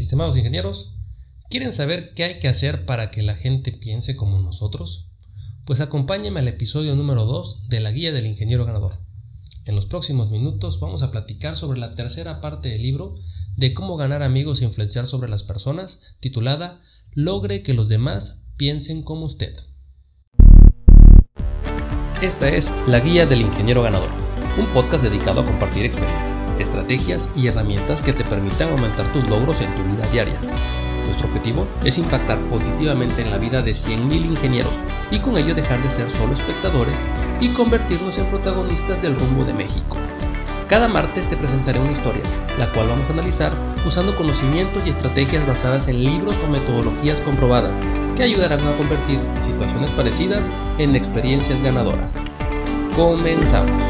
Estimados ingenieros, ¿quieren saber qué hay que hacer para que la gente piense como nosotros? Pues acompáñenme al episodio número 2 de la Guía del Ingeniero Ganador. En los próximos minutos vamos a platicar sobre la tercera parte del libro de cómo ganar amigos e influenciar sobre las personas, titulada Logre que los demás piensen como usted. Esta es la Guía del Ingeniero Ganador un podcast dedicado a compartir experiencias, estrategias y herramientas que te permitan aumentar tus logros en tu vida diaria. Nuestro objetivo es impactar positivamente en la vida de 100.000 ingenieros y con ello dejar de ser solo espectadores y convertirnos en protagonistas del rumbo de México. Cada martes te presentaré una historia, la cual vamos a analizar usando conocimientos y estrategias basadas en libros o metodologías comprobadas que ayudarán a convertir situaciones parecidas en experiencias ganadoras. Comenzamos.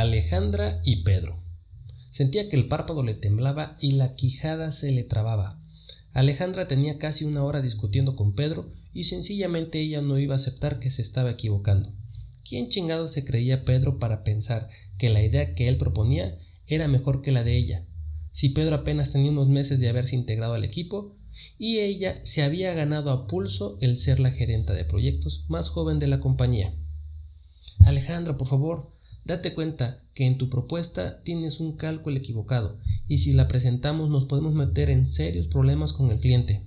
Alejandra y Pedro. Sentía que el párpado le temblaba y la quijada se le trababa. Alejandra tenía casi una hora discutiendo con Pedro y sencillamente ella no iba a aceptar que se estaba equivocando. ¿Quién chingado se creía Pedro para pensar que la idea que él proponía era mejor que la de ella? Si Pedro apenas tenía unos meses de haberse integrado al equipo y ella se había ganado a pulso el ser la gerenta de proyectos más joven de la compañía. Alejandra, por favor, Date cuenta que en tu propuesta tienes un cálculo equivocado y si la presentamos nos podemos meter en serios problemas con el cliente.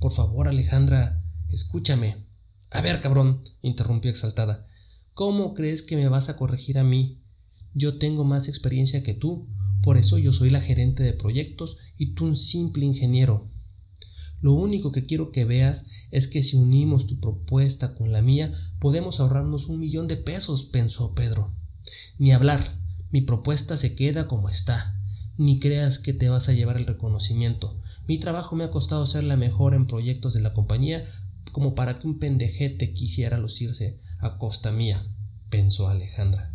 Por favor, Alejandra, escúchame. A ver, cabrón, interrumpió exaltada. ¿Cómo crees que me vas a corregir a mí? Yo tengo más experiencia que tú, por eso yo soy la gerente de proyectos y tú un simple ingeniero. Lo único que quiero que veas es que si unimos tu propuesta con la mía, podemos ahorrarnos un millón de pesos, pensó Pedro. Ni hablar, mi propuesta se queda como está. Ni creas que te vas a llevar el reconocimiento. Mi trabajo me ha costado ser la mejor en proyectos de la compañía como para que un pendejete quisiera lucirse a costa mía, pensó Alejandra.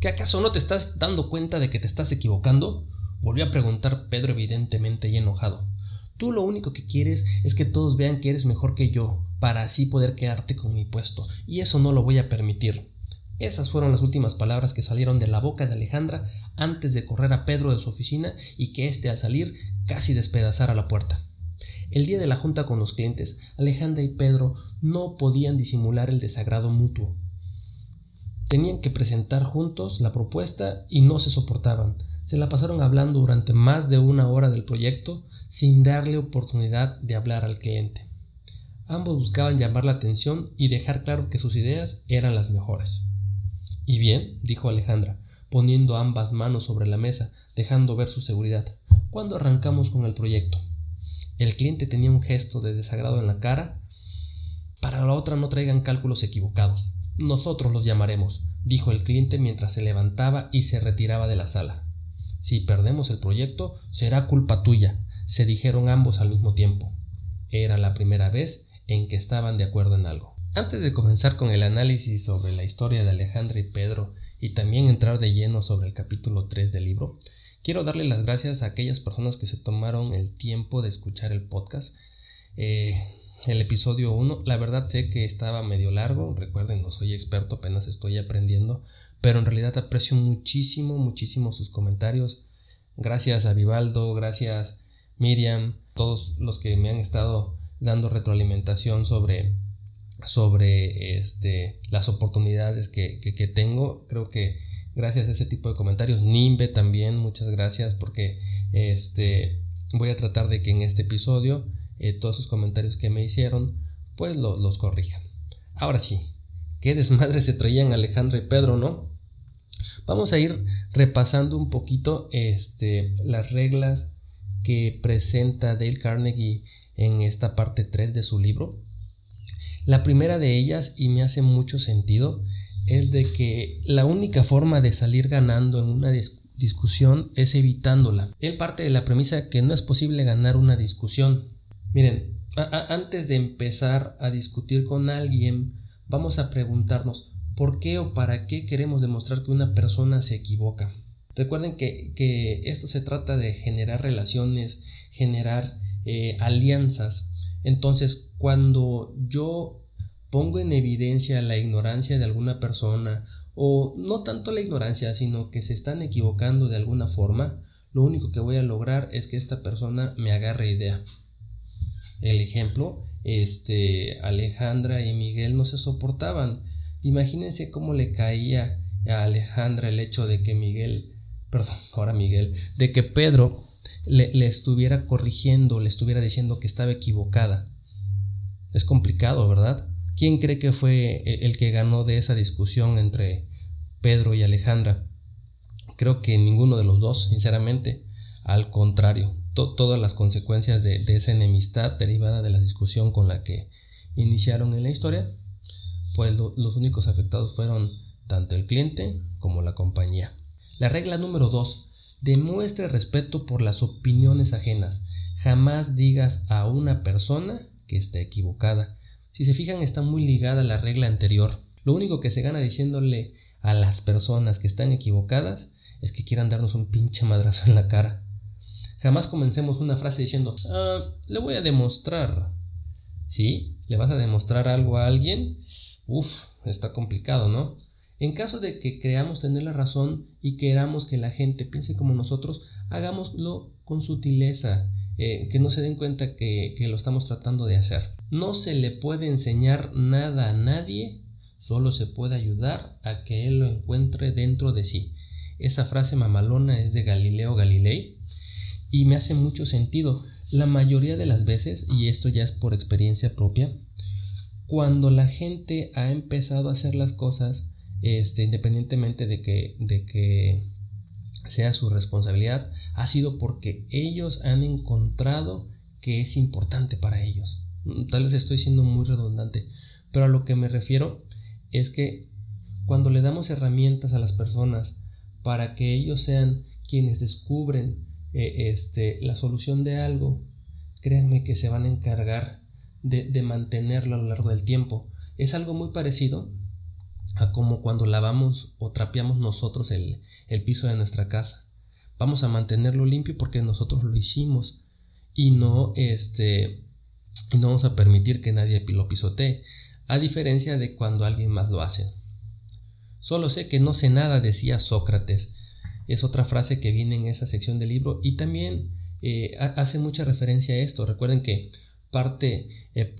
¿Qué acaso no te estás dando cuenta de que te estás equivocando? volvió a preguntar Pedro evidentemente y enojado. Tú lo único que quieres es que todos vean que eres mejor que yo, para así poder quedarte con mi puesto, y eso no lo voy a permitir. Esas fueron las últimas palabras que salieron de la boca de Alejandra antes de correr a Pedro de su oficina y que éste al salir casi despedazara la puerta. El día de la junta con los clientes, Alejandra y Pedro no podían disimular el desagrado mutuo. Tenían que presentar juntos la propuesta y no se soportaban. Se la pasaron hablando durante más de una hora del proyecto sin darle oportunidad de hablar al cliente. Ambos buscaban llamar la atención y dejar claro que sus ideas eran las mejores. Y bien, dijo Alejandra, poniendo ambas manos sobre la mesa, dejando ver su seguridad, cuando arrancamos con el proyecto. El cliente tenía un gesto de desagrado en la cara. Para la otra no traigan cálculos equivocados. Nosotros los llamaremos, dijo el cliente mientras se levantaba y se retiraba de la sala. Si perdemos el proyecto, será culpa tuya, se dijeron ambos al mismo tiempo. Era la primera vez en que estaban de acuerdo en algo. Antes de comenzar con el análisis sobre la historia de Alejandra y Pedro y también entrar de lleno sobre el capítulo 3 del libro, quiero darle las gracias a aquellas personas que se tomaron el tiempo de escuchar el podcast. Eh, el episodio 1, la verdad sé que estaba medio largo, recuerden, no soy experto, apenas estoy aprendiendo, pero en realidad aprecio muchísimo, muchísimo sus comentarios. Gracias a Vivaldo, gracias Miriam, todos los que me han estado dando retroalimentación sobre sobre este, las oportunidades que, tengo. Creo que gracias a ese tipo de comentarios, Nimbe también, muchas gracias porque este, voy a tratar de que en este episodio eh, todos esos comentarios que me hicieron pues los corrija. Ahora sí, qué desmadre se traían Alejandro y Pedro, ¿no? Vamos a ir repasando un poquito este, las reglas que presenta Dale Carnegie en esta parte 3 de su libro. La primera de ellas, y me hace mucho sentido, es de que la única forma de salir ganando en una discusión es evitándola. Él parte de la premisa que no es posible ganar una discusión. Miren, antes de empezar a discutir con alguien, vamos a preguntarnos por qué o para qué queremos demostrar que una persona se equivoca. Recuerden que, esto se trata de generar relaciones, generar eh, alianzas. Entonces, cuando yo pongo en evidencia la ignorancia de alguna persona o no tanto la ignorancia, sino que se están equivocando de alguna forma, lo único que voy a lograr es que esta persona me agarre idea. El ejemplo, este, Alejandra y Miguel no se soportaban. Imagínense cómo le caía a Alejandra el hecho de que Miguel, perdón, ahora Miguel, de que Pedro le, le estuviera corrigiendo, le estuviera diciendo que estaba equivocada. Es complicado, ¿verdad? ¿Quién cree que fue el que ganó de esa discusión entre Pedro y Alejandra? Creo que ninguno de los dos, sinceramente. Al contrario, todas las consecuencias de, esa enemistad derivada de la discusión con la que iniciaron en la historia, pues los únicos afectados fueron tanto el cliente como la compañía. La regla número 2. Demuestre respeto por las opiniones ajenas. Jamás digas a una persona que está equivocada. Si se fijan, está muy ligada a la regla anterior. Lo único que se gana diciéndole a las personas que están equivocadas es que quieran darnos un pinche madrazo en la cara. Jamás comencemos una frase diciendo, ah, le voy a demostrar. ¿Sí? ¿Le vas a demostrar algo a alguien? Uf, está complicado, ¿no? En caso de que creamos tener la razón y queramos que la gente piense como nosotros, hagámoslo con sutileza, eh, que no se den cuenta que, que lo estamos tratando de hacer. No se le puede enseñar nada a nadie, solo se puede ayudar a que él lo encuentre dentro de sí. Esa frase mamalona es de Galileo Galilei y me hace mucho sentido. La mayoría de las veces, y esto ya es por experiencia propia, cuando la gente ha empezado a hacer las cosas, este, independientemente de que, de que sea su responsabilidad, ha sido porque ellos han encontrado que es importante para ellos. Tal vez estoy siendo muy redundante, pero a lo que me refiero es que cuando le damos herramientas a las personas para que ellos sean quienes descubren eh, este, la solución de algo, créanme que se van a encargar de, mantenerlo a lo largo del tiempo. Es algo muy parecido a como cuando lavamos o trapeamos nosotros el, el piso de nuestra casa. Vamos a mantenerlo limpio porque nosotros lo hicimos y no este no vamos a permitir que nadie lo pisotee, a diferencia de cuando alguien más lo hace. Solo sé que no sé nada, decía Sócrates. Es otra frase que viene en esa sección del libro y también eh, hace mucha referencia a esto. Recuerden que parte, eh,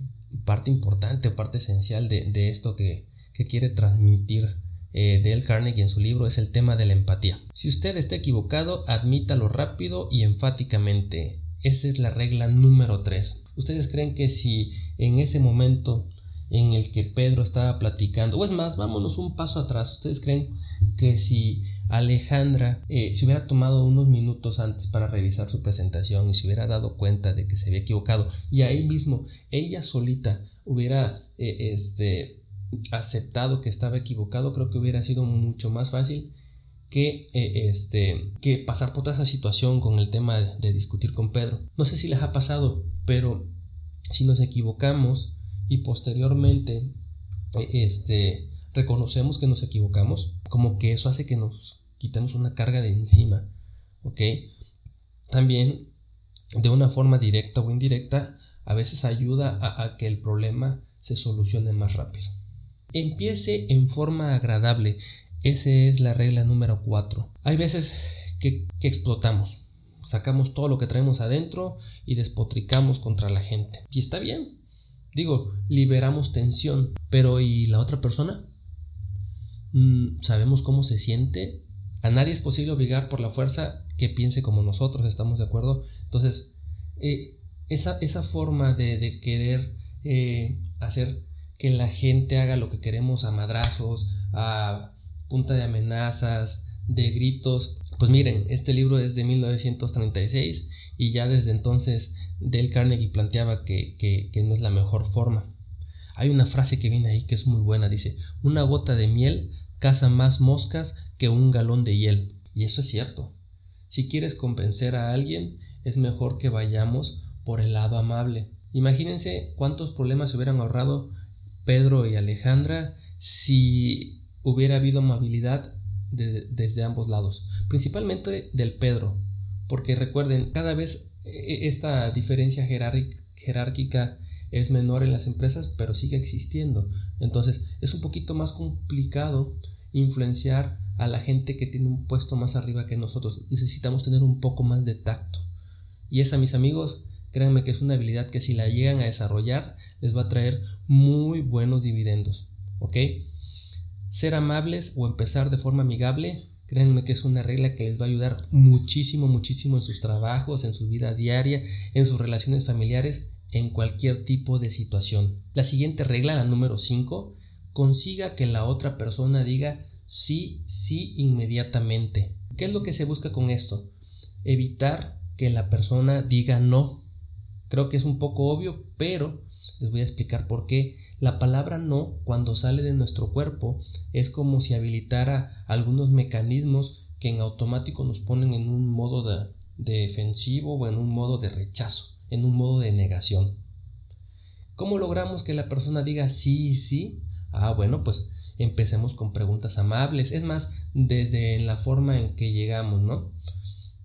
parte importante, parte esencial de, esto que, quiere transmitir eh, Dale Carnegie en su libro es el tema de la empatía. Si usted está equivocado, admítalo rápido y enfáticamente. Esa es la regla número 3. ¿Ustedes creen que si en ese momento en el que Pedro estaba platicando. O es más, vámonos un paso atrás. ¿Ustedes creen que si Alejandra eh, se hubiera tomado unos minutos antes para revisar su presentación y se hubiera dado cuenta de que se había equivocado y ahí mismo ella solita hubiera eh, este, aceptado que estaba equivocado, creo que hubiera sido mucho más fácil que, eh, este, que pasar por toda esa situación con el tema de discutir con Pedro. No sé si les ha pasado, pero si nos equivocamos, y posteriormente eh, este, reconocemos que nos equivocamos, como que eso hace que nos quitemos una carga de encima, ¿ok? También de una forma directa o indirecta, a veces ayuda a, que el problema se solucione más rápido. Empiece en forma agradable, esa es la regla número 4. Hay veces que, explotamos, sacamos todo lo que traemos adentro y despotricamos contra la gente. Y está bien, Digo, liberamos tensión, pero ¿y la otra persona? Mm, ¿Sabemos cómo se siente? A nadie es posible obligar por la fuerza que piense como nosotros, ¿estamos de acuerdo? Entonces, eh, esa, esa, forma de, querer eh, hacer que la gente haga lo que queremos a madrazos, a punta de amenazas, de gritos, pues miren, este libro es de 1936 y ya desde entonces Del Carnegie planteaba que, que, no es la mejor forma. Hay una frase que viene ahí que es muy buena, dice, una gota de miel caza más moscas que un galón de hiel. Y eso es cierto. Si quieres convencer a alguien, es mejor que vayamos por el lado amable. Imagínense cuántos problemas se hubieran ahorrado Pedro y Alejandra si hubiera habido amabilidad desde ambos lados, principalmente del Pedro, porque recuerden, cada vez e, esta diferencia jerárquica es menor en las empresas, pero sigue existiendo. Entonces es un poquito más complicado influenciar a la gente que tiene un puesto más arriba que nosotros. Necesitamos tener un poco más de tacto. Y esa, mis amigos, créanme que es una habilidad que si la llegan a desarrollar les va a traer muy buenos dividendos. ¿Ok? Ser amables o empezar de forma amigable, créanme que es una regla que les va a ayudar muchísimo, muchísimo en sus trabajos, en su vida diaria, en sus relaciones familiares, en cualquier tipo de situación. La siguiente regla, la número 5, consiga que la otra persona diga sí, sí inmediatamente. ¿Qué es lo que se busca con esto? Evitar que la persona diga no. Creo que es un poco obvio, pero les voy a explicar por qué. La palabra no, cuando sale de nuestro cuerpo, es como si habilitara algunos mecanismos que en automático nos ponen en un modo de, defensivo o en un modo de rechazo, en un modo de negación. ¿Cómo logramos que la persona diga sí, sí? Ah, bueno, pues empecemos con preguntas amables. Es más, desde la forma en que llegamos, ¿no?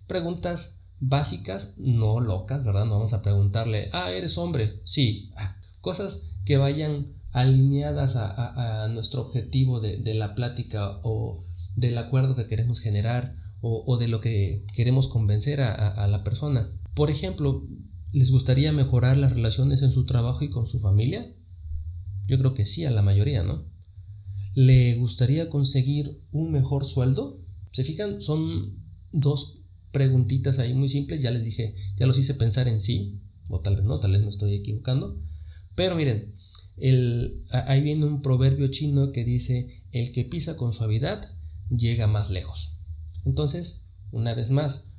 Preguntas básicas, no locas, ¿verdad? No vamos a preguntarle, ah, ¿eres hombre? Sí. Ah, cosas que vayan alineadas a, nuestro objetivo de, la plática o del acuerdo que queremos generar o, de lo que queremos convencer a la persona. Por ejemplo, ¿les gustaría mejorar las relaciones en su trabajo y con su familia? Yo creo que sí, a la mayoría, ¿no? ¿Le gustaría conseguir un mejor sueldo? ¿Se fijan? Son dos preguntitas ahí muy simples. Ya les dije, ya los hice pensar en sí, o tal vez no, tal vez me estoy equivocando. Pero miren, ahí viene un proverbio chino que dice, el que pisa con suavidad llega más lejos. Entonces, una vez más,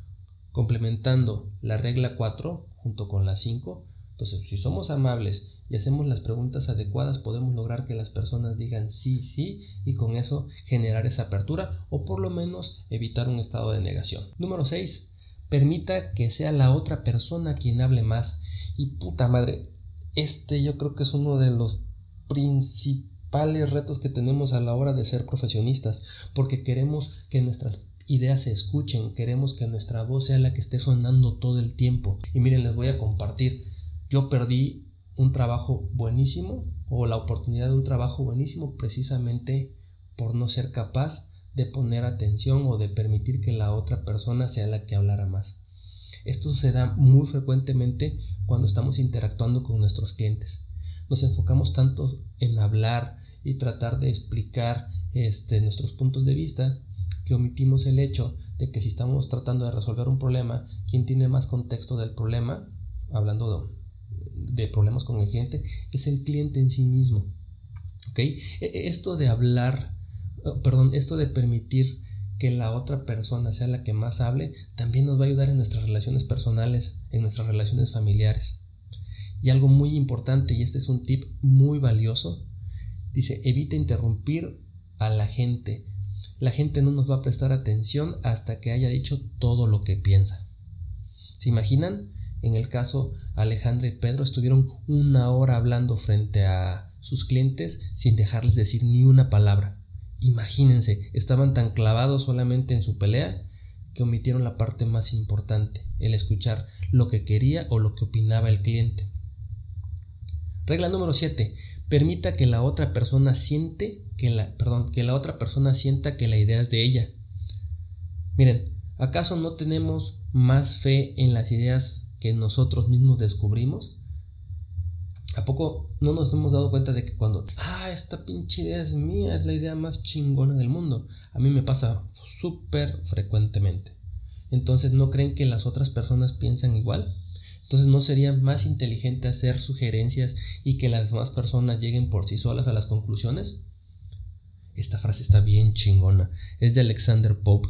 complementando la regla 4 junto con la 5, entonces si somos amables y hacemos las preguntas adecuadas, podemos lograr que las personas digan sí, sí y con eso generar esa apertura o por lo menos evitar un estado de negación. Número 6. Permita que sea la otra persona quien hable más. Y puta madre, este yo creo que es uno de los principales retos que tenemos a la hora de ser profesionistas, porque queremos que nuestras ideas se escuchen, queremos que nuestra voz sea la que esté sonando todo el tiempo. Y miren, les voy a compartir, yo perdí un trabajo buenísimo o la oportunidad de un trabajo buenísimo precisamente por no ser capaz de poner atención o de permitir que la otra persona sea la que hablara más. Esto se da muy frecuentemente cuando estamos interactuando con nuestros clientes. Nos enfocamos tanto en hablar y tratar de explicar este, nuestros puntos de vista que omitimos el hecho de que si estamos tratando de resolver un problema, quien tiene más contexto del problema, hablando de de problemas con el cliente es el cliente en sí mismo. E, e, esto de hablar, oh, perdón, esto de permitir que la otra persona sea la que más hable, también nos va a ayudar en nuestras relaciones personales, en nuestras relaciones familiares. Y algo muy importante, y este es un tip muy valioso, dice, evita interrumpir a la gente. La gente no nos va a prestar atención hasta que haya dicho todo lo que piensa. ¿Se imaginan? En el caso, Alejandra y Pedro estuvieron una hora hablando frente a sus clientes sin dejarles decir ni una palabra. Imagínense, estaban tan clavados solamente en su pelea que omitieron la parte más importante, el escuchar lo que quería o lo que opinaba el cliente. Regla número 7. Permita que la otra persona siente que la, perdón, que la otra persona sienta que la idea es de ella. Miren, ¿acaso no tenemos más fe en las ideas que nosotros mismos descubrimos? ¿A poco no nos hemos dado cuenta de que cuando, ah, esta pinche idea es mía, es la idea más chingona del mundo? A mí me pasa súper frecuentemente. Entonces, ¿no creen que las otras personas piensan igual? Entonces, ¿no sería más inteligente hacer sugerencias y que las demás personas lleguen por sí solas a las conclusiones? Esta frase está bien chingona. Es de Alexander Pope.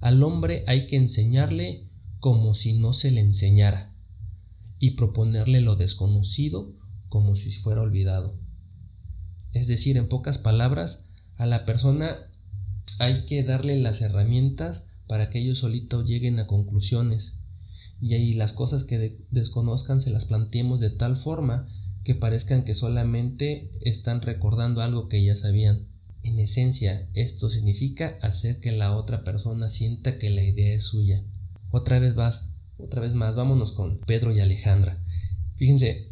Al hombre hay que enseñarle como si no se le enseñara y proponerle lo desconocido como si fuera olvidado. Es decir, en pocas palabras, a la persona hay que darle las herramientas para que ellos solitos lleguen a conclusiones y ahí las cosas que desconozcan se las planteemos de tal forma que parezcan que solamente están recordando algo que ya sabían. En esencia, esto significa hacer que la otra persona sienta que la idea es suya. Otra vez vas, otra vez más, vámonos con Pedro y Alejandra. Fíjense,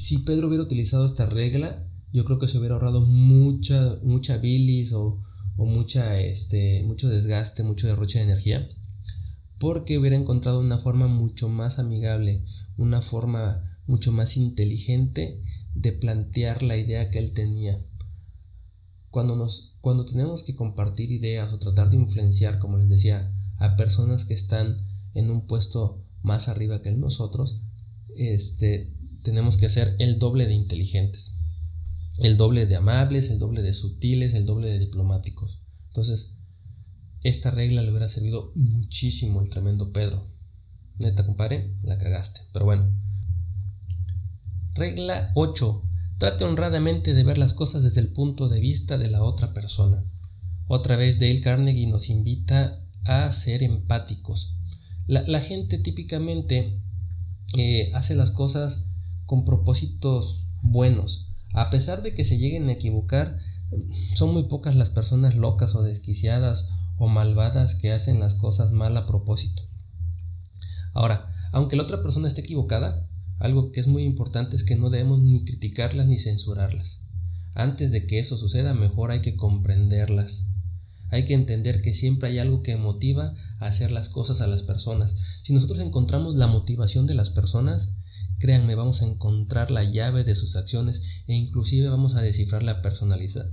si Pedro hubiera utilizado esta regla, yo creo que se hubiera ahorrado mucha, mucha bilis o, o mucha, este, mucho desgaste, mucho derroche de energía, porque hubiera encontrado una forma mucho más amigable, una forma mucho más inteligente de plantear la idea que él tenía. Cuando, nos, cuando tenemos que compartir ideas o tratar de influenciar, como les decía, a personas que están en un puesto más arriba que nosotros, este, tenemos que ser el doble de inteligentes, el doble de amables, el doble de sutiles, el doble de diplomáticos. Entonces, esta regla le hubiera servido muchísimo al tremendo Pedro. Neta, compadre, la cagaste. Pero bueno. Regla 8. Trate honradamente de ver las cosas desde el punto de vista de la otra persona. Otra vez Dale Carnegie nos invita a ser empáticos. La, gente típicamente eh, hace las cosas con propósitos buenos. A pesar de que se lleguen a equivocar, son muy pocas las personas locas o desquiciadas o malvadas que hacen las cosas mal a propósito. Ahora, aunque la otra persona esté equivocada, algo que es muy importante es que no debemos ni criticarlas ni censurarlas. Antes de que eso suceda, mejor hay que comprenderlas. Hay que entender que siempre hay algo que motiva a hacer las cosas a las personas. Si nosotros encontramos la motivación de las personas, Créanme, vamos a encontrar la llave de sus acciones e inclusive vamos a descifrar la personalidad.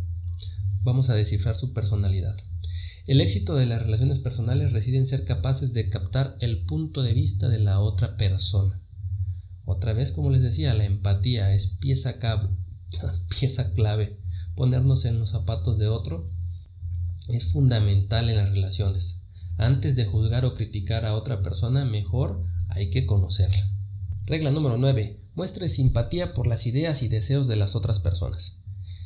Vamos a descifrar su personalidad. El éxito de las relaciones personales reside en ser capaces de captar el punto de vista de la otra persona. Otra vez, como les decía, la empatía es pieza, pieza clave. Ponernos en los zapatos de otro es fundamental en las relaciones. Antes de juzgar o criticar a otra persona, mejor hay que conocerla. Regla número 9. Muestre simpatía por las ideas y deseos de las otras personas.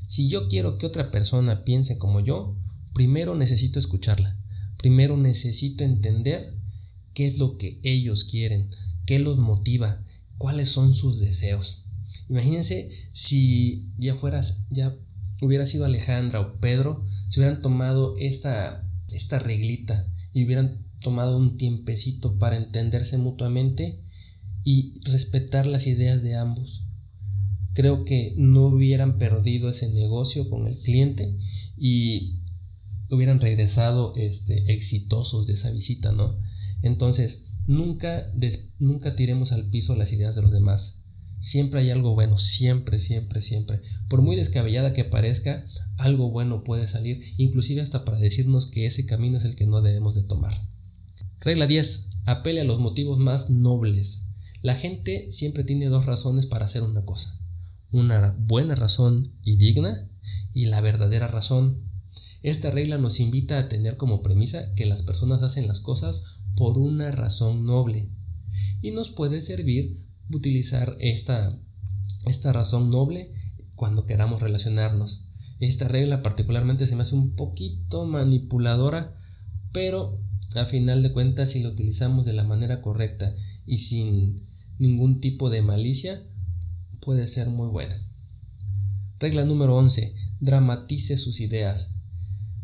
Si yo quiero que otra persona piense como yo, primero necesito escucharla. Primero necesito entender qué es lo que ellos quieren, qué los motiva, cuáles son sus deseos. Imagínense si ya fueras, ya hubiera sido Alejandra o Pedro, si hubieran tomado esta, esta reglita y hubieran tomado un tiempecito para entenderse mutuamente, y respetar las ideas de ambos. Creo que no hubieran perdido ese negocio con el cliente y hubieran regresado este, exitosos de esa visita, ¿no? Entonces, nunca, nunca tiremos al piso las ideas de los demás. Siempre hay algo bueno, siempre, siempre, siempre. Por muy descabellada que parezca, algo bueno puede salir, inclusive hasta para decirnos que ese camino es el que no debemos de tomar. Regla 10. Apele a los motivos más nobles. La gente siempre tiene dos razones para hacer una cosa. Una buena razón y digna y la verdadera razón. Esta regla nos invita a tener como premisa que las personas hacen las cosas por una razón noble. Y nos puede servir utilizar esta, esta razón noble cuando queramos relacionarnos. Esta regla particularmente se me hace un poquito manipuladora, pero a final de cuentas si la utilizamos de la manera correcta y sin ningún tipo de malicia, puede ser muy buena. Regla número 11. Dramatice sus ideas.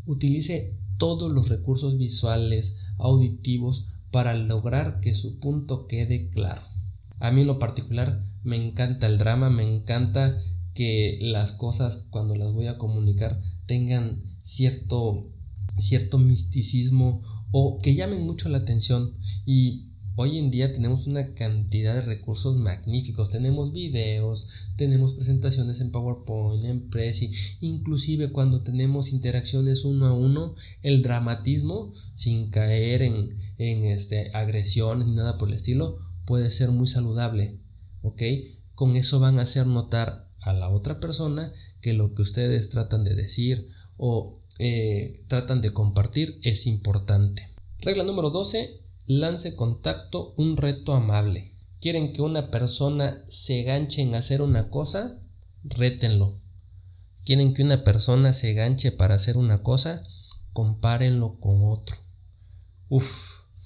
Utilice todos los recursos visuales, auditivos, para lograr que su punto quede claro. A mí en lo particular me encanta el drama, me encanta que las cosas cuando las voy a comunicar tengan cierto, cierto misticismo o que llamen mucho la atención y Hoy en día tenemos una cantidad de recursos magníficos. Tenemos videos, tenemos presentaciones en PowerPoint, en Prezi, inclusive cuando tenemos interacciones uno a uno, el dramatismo, sin caer en, en este, agresiones ni nada por el estilo, puede ser muy saludable. ¿Ok? Con eso van a hacer notar a la otra persona que lo que ustedes tratan de decir o eh, tratan de compartir es importante. Regla número 12 lance contacto un reto amable. ¿Quieren que una persona se ganche en hacer una cosa? Rétenlo. ¿Quieren que una persona se ganche para hacer una cosa? Compárenlo con otro. Uf,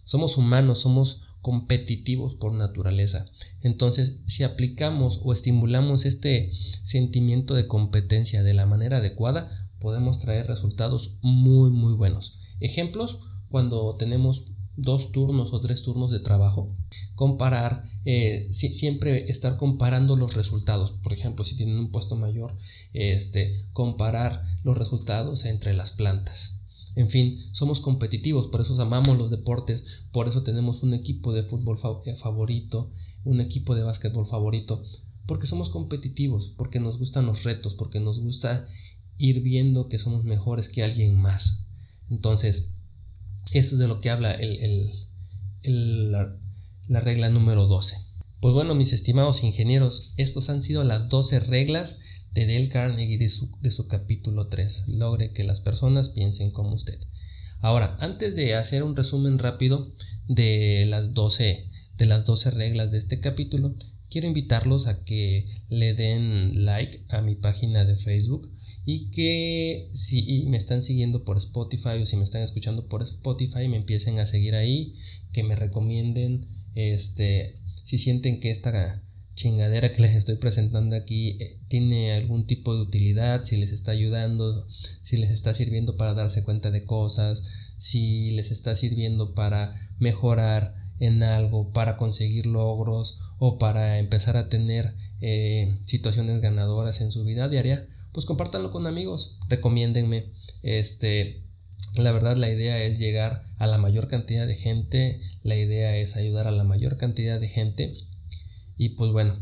somos humanos, somos competitivos por naturaleza. Entonces, si aplicamos o estimulamos este sentimiento de competencia de la manera adecuada, podemos traer resultados muy, muy buenos. Ejemplos, cuando tenemos dos turnos o tres turnos de trabajo, comparar, eh, siempre estar comparando los resultados. Por ejemplo, si tienen un puesto mayor, este, comparar los resultados entre las plantas. En fin, somos competitivos, por eso amamos los deportes, por eso tenemos un equipo de fútbol eh, favorito, un equipo de básquetbol favorito, porque somos competitivos, porque nos gustan los retos, porque nos gusta ir viendo que somos mejores que alguien más. Entonces, eso es de lo que habla el, la, la regla número 12. Pues bueno, mis estimados ingenieros, estos han sido las 12 reglas de Dale Carnegie de su, de su capítulo 3. Logre que las personas piensen como usted. Ahora, antes de hacer un resumen rápido de las 12, de las 12 reglas de este capítulo, quiero invitarlos a que le den like a mi página de Facebook y que si me están siguiendo por Spotify o si me están escuchando por Spotify me empiecen a seguir ahí, que me recomienden este si sienten que esta chingadera que les estoy presentando aquí eh, tiene algún tipo de utilidad, si les está ayudando, si les está sirviendo para darse cuenta de cosas, si les está sirviendo para mejorar en algo, para conseguir logros o para empezar a tener eh, situaciones ganadoras en su vida diaria, pues compártanlo con amigos, recomiéndenme. Este, la verdad la idea es llegar a la mayor cantidad de gente, la idea es ayudar a la mayor cantidad de gente y pues bueno,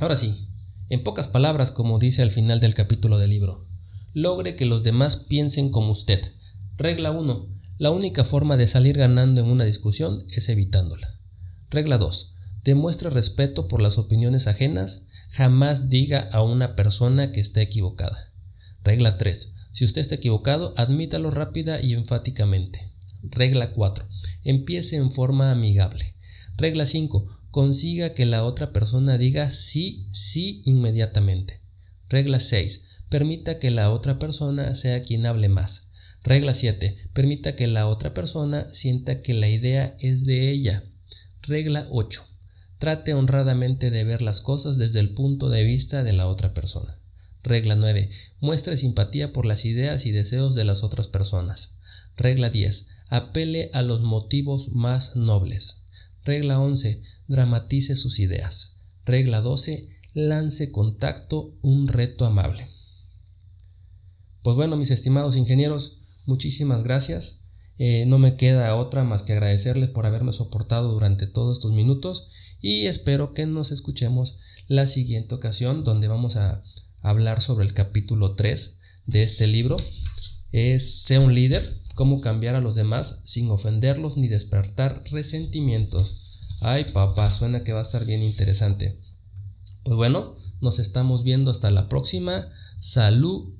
ahora sí, en pocas palabras, como dice al final del capítulo del libro, logre que los demás piensen como usted. Regla 1. La única forma de salir ganando en una discusión es evitándola. Regla 2. Demuestre respeto por las opiniones ajenas. Jamás diga a una persona que está equivocada. Regla 3. Si usted está equivocado, admítalo rápida y enfáticamente. Regla 4. Empiece en forma amigable. Regla 5 consiga que la otra persona diga sí, sí inmediatamente. Regla 6. Permita que la otra persona sea quien hable más. Regla 7. Permita que la otra persona sienta que la idea es de ella. Regla 8. Trate honradamente de ver las cosas desde el punto de vista de la otra persona. Regla 9. Muestre simpatía por las ideas y deseos de las otras personas. Regla 10. Apele a los motivos más nobles. Regla 11 dramatice sus ideas. Regla 12. Lance contacto, un reto amable. Pues bueno, mis estimados ingenieros, muchísimas gracias. Eh, no me queda otra más que agradecerles por haberme soportado durante todos estos minutos y espero que nos escuchemos la siguiente ocasión donde vamos a hablar sobre el capítulo 3 de este libro. Es Sé un líder, cómo cambiar a los demás sin ofenderlos ni despertar resentimientos. Ay, papá, suena que va a estar bien interesante. Pues bueno, nos estamos viendo hasta la próxima. Salud.